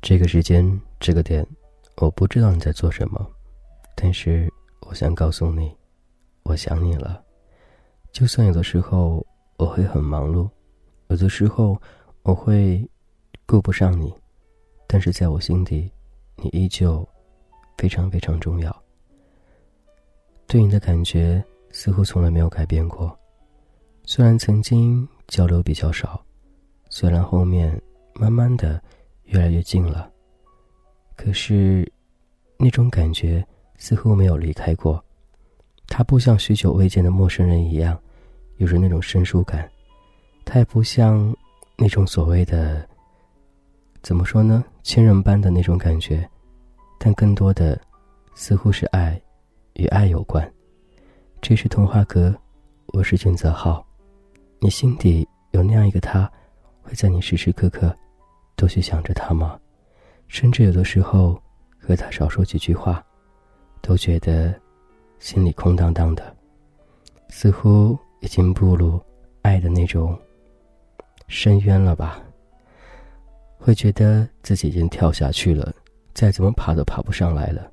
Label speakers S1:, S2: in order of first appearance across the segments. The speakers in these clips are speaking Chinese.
S1: 这个时间，这个点，我不知道你在做什么，但是我想告诉你，我想你了。就算有的时候我会很忙碌，有的时候我会顾不上你，但是在我心底，你依旧非常非常重要。对你的感觉似乎从来没有改变过，虽然曾经交流比较少，虽然后面慢慢的。越来越近了，可是，那种感觉似乎没有离开过。他不像许久未见的陌生人一样，有着那种生疏感；他也不像那种所谓的，怎么说呢，亲人般的那种感觉。但更多的，似乎是爱，与爱有关。这是童话阁，我是俊泽浩。你心底有那样一个他，会在你时时刻刻。都去想着他吗？甚至有的时候和他少说几句话，都觉得心里空荡荡的，似乎已经步入爱的那种深渊了吧？会觉得自己已经跳下去了，再怎么爬都爬不上来了。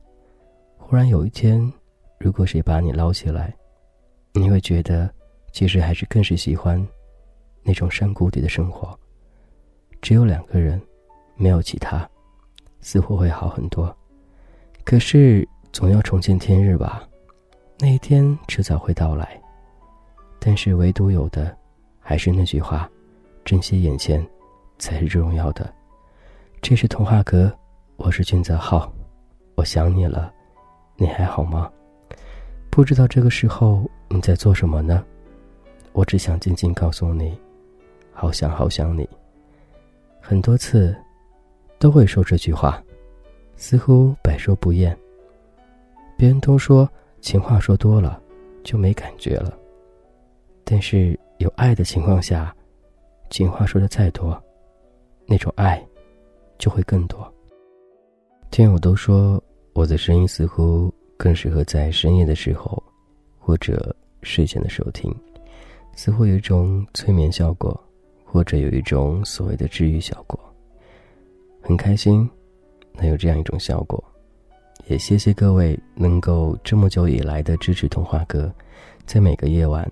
S1: 忽然有一天，如果谁把你捞起来，你会觉得其实还是更是喜欢那种山谷底的生活。只有两个人，没有其他，似乎会好很多。可是总要重见天日吧，那一天迟早会到来。但是唯独有的，还是那句话：珍惜眼前，才是最重要的。这是童话阁，我是君泽浩，我想你了，你还好吗？不知道这个时候你在做什么呢？我只想静静告诉你，好想好想你。很多次，都会说这句话，似乎百说不厌。别人都说情话说多了就没感觉了，但是有爱的情况下，情话说的再多，那种爱就会更多。听友都说我的声音似乎更适合在深夜的时候，或者睡前的时候听，似乎有一种催眠效果。或者有一种所谓的治愈效果，很开心能有这样一种效果，也谢谢各位能够这么久以来的支持童话哥，在每个夜晚，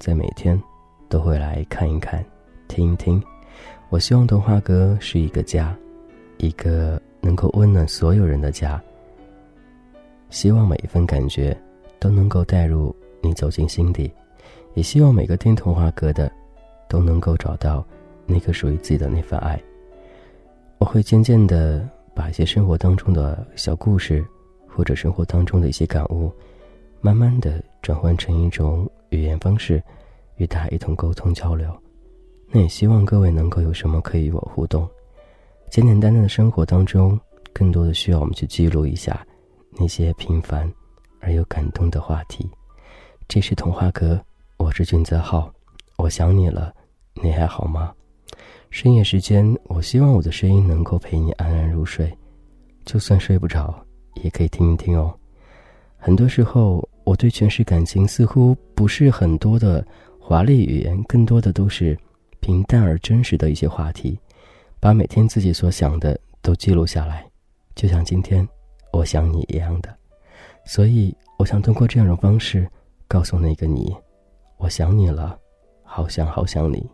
S1: 在每天都会来看一看，听一听。我希望童话哥是一个家，一个能够温暖所有人的家。希望每一份感觉都能够带入你走进心底，也希望每个听童话歌的。都能够找到那个属于自己的那份爱。我会渐渐的把一些生活当中的小故事，或者生活当中的一些感悟，慢慢的转换成一种语言方式，与大家一同沟通交流。那也希望各位能够有什么可以与我互动。简简单单的生活当中，更多的需要我们去记录一下那些平凡而又感动的话题。这是童话阁，我是俊泽浩，我想你了。你还好吗？深夜时间，我希望我的声音能够陪你安然入睡，就算睡不着，也可以听一听哦。很多时候，我对诠释感情似乎不是很多的华丽语言，更多的都是平淡而真实的一些话题，把每天自己所想的都记录下来，就像今天我想你一样的。所以，我想通过这样的方式，告诉那个你，我想你了，好想好想你。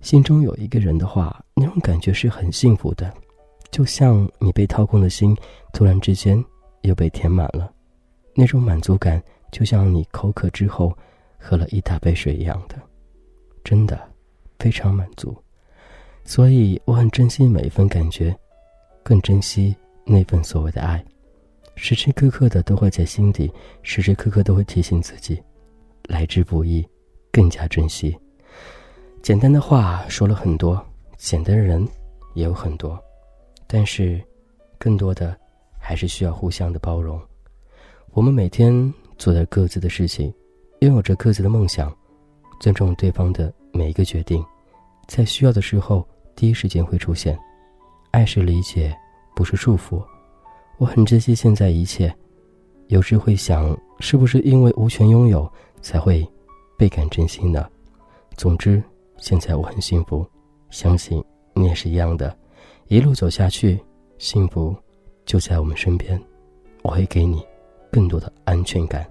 S1: 心中有一个人的话，那种感觉是很幸福的，就像你被掏空的心，突然之间又被填满了，那种满足感就像你口渴之后喝了一大杯水一样的，真的非常满足。所以我很珍惜每一份感觉，更珍惜那份所谓的爱，时时刻刻的都会在心底，时时刻刻都会提醒自己，来之不易，更加珍惜。简单的话说了很多，简单的人也有很多，但是，更多的还是需要互相的包容。我们每天做着各自的事情，拥有着各自的梦想，尊重对方的每一个决定，在需要的时候第一时间会出现。爱是理解，不是束缚。我很珍惜现在一切，有时会想，是不是因为无权拥有，才会倍感珍惜呢？总之，现在我很幸福，相信你也是一样的。一路走下去，幸福就在我们身边，我会给你更多的安全感。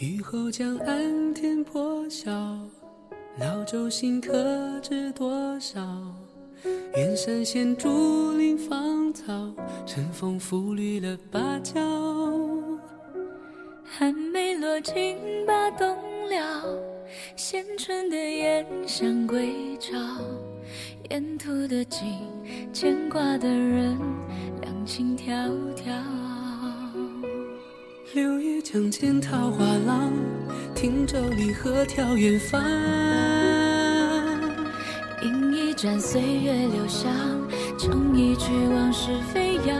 S2: 雨后江岸天破晓，老舟新客知多少？远山现竹林芳草，晨风拂绿了芭蕉。
S3: 寒梅落尽把冬了，衔春的燕向归巢。沿途的景，牵挂的人，两情迢迢。
S2: 六月江间桃花浪，汀州离合眺远方。
S3: 饮一盏岁月留香，唱一曲往事飞扬。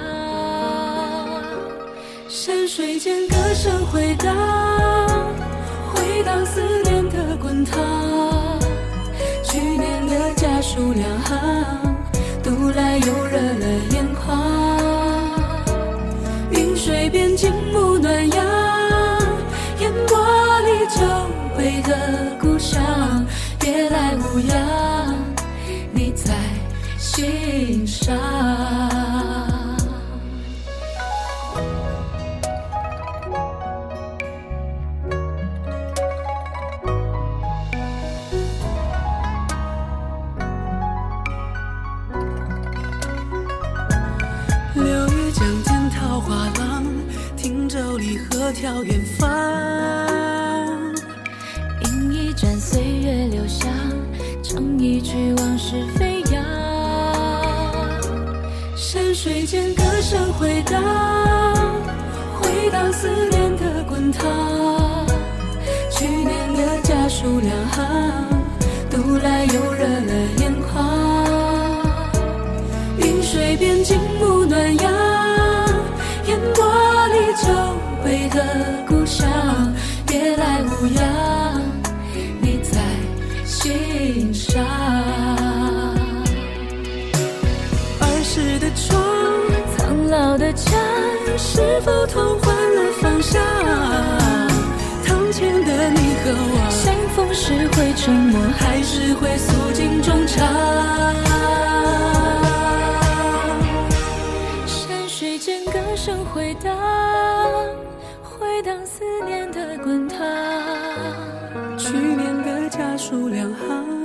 S2: 山水间歌声回荡，回荡思念的滚烫。去年的家书两行，读来又热了眼眶。的故乡，别来无恙，你在心上。六月江间桃花浪，汀州离合眺远方。
S3: 一曲往事飞扬。
S2: 山水间歌声回荡，回荡思念的滚烫。去年的家书两行，读来又热了眼眶。云水边静是否同换了方向？堂前的你和我，
S3: 相逢时会沉默，
S2: 还是会诉尽衷肠？
S3: 山水间歌声回荡，回荡思念的滚烫。
S2: 去年的家书两行，